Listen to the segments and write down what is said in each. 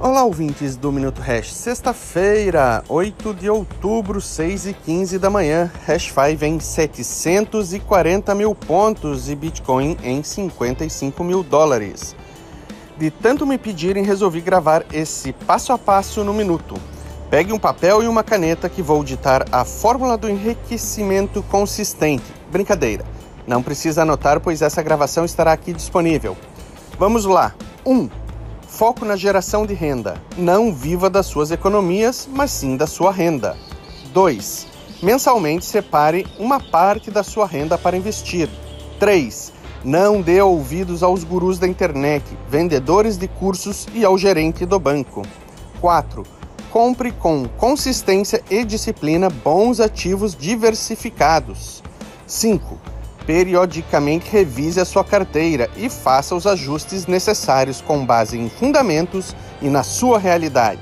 Olá, ouvintes do Minuto Hash. Sexta-feira, 8 de outubro, 6 e 15 da manhã. Hash5 em 740 mil pontos e Bitcoin em 55 mil dólares. De tanto me pedirem, resolvi gravar esse passo a passo no minuto. Pegue um papel e uma caneta que vou ditar a fórmula do enriquecimento consistente. Brincadeira. Não precisa anotar, pois essa gravação estará aqui disponível. Vamos lá. 1. Um, Foco na geração de renda. Não viva das suas economias, mas sim da sua renda. 2. Mensalmente separe uma parte da sua renda para investir. 3. Não dê ouvidos aos gurus da internet, vendedores de cursos e ao gerente do banco. 4. Compre com consistência e disciplina bons ativos diversificados. 5 periodicamente revise a sua carteira e faça os ajustes necessários com base em fundamentos e na sua realidade.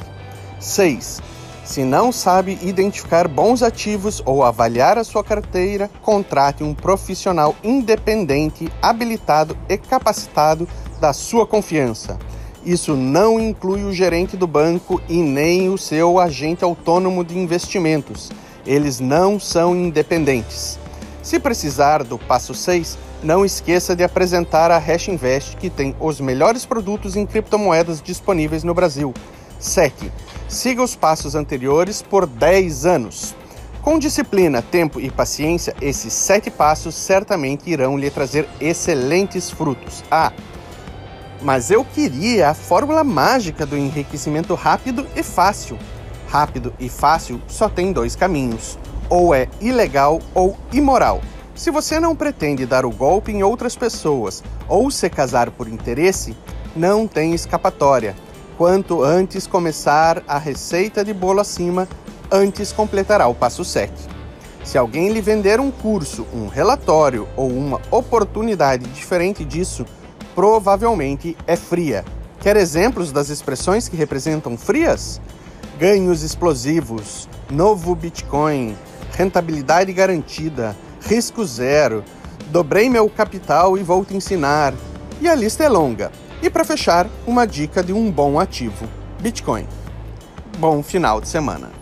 6. Se não sabe identificar bons ativos ou avaliar a sua carteira, contrate um profissional independente, habilitado e capacitado da sua confiança. Isso não inclui o gerente do banco e nem o seu agente autônomo de investimentos. Eles não são independentes. Se precisar do passo 6, não esqueça de apresentar a Hash Invest, que tem os melhores produtos em criptomoedas disponíveis no Brasil. 7. Siga os passos anteriores por 10 anos. Com disciplina, tempo e paciência, esses sete passos certamente irão lhe trazer excelentes frutos. Ah, mas eu queria a fórmula mágica do enriquecimento rápido e fácil. Rápido e fácil só tem dois caminhos ou é ilegal ou imoral. Se você não pretende dar o golpe em outras pessoas ou se casar por interesse, não tem escapatória. Quanto antes começar a receita de bolo acima, antes completará o passo 7. Se alguém lhe vender um curso, um relatório ou uma oportunidade diferente disso, provavelmente é fria. Quer exemplos das expressões que representam frias? Ganhos explosivos, novo Bitcoin, rentabilidade garantida, risco zero, dobrei meu capital e vou te ensinar. E a lista é longa. E para fechar, uma dica de um bom ativo: Bitcoin. Bom final de semana.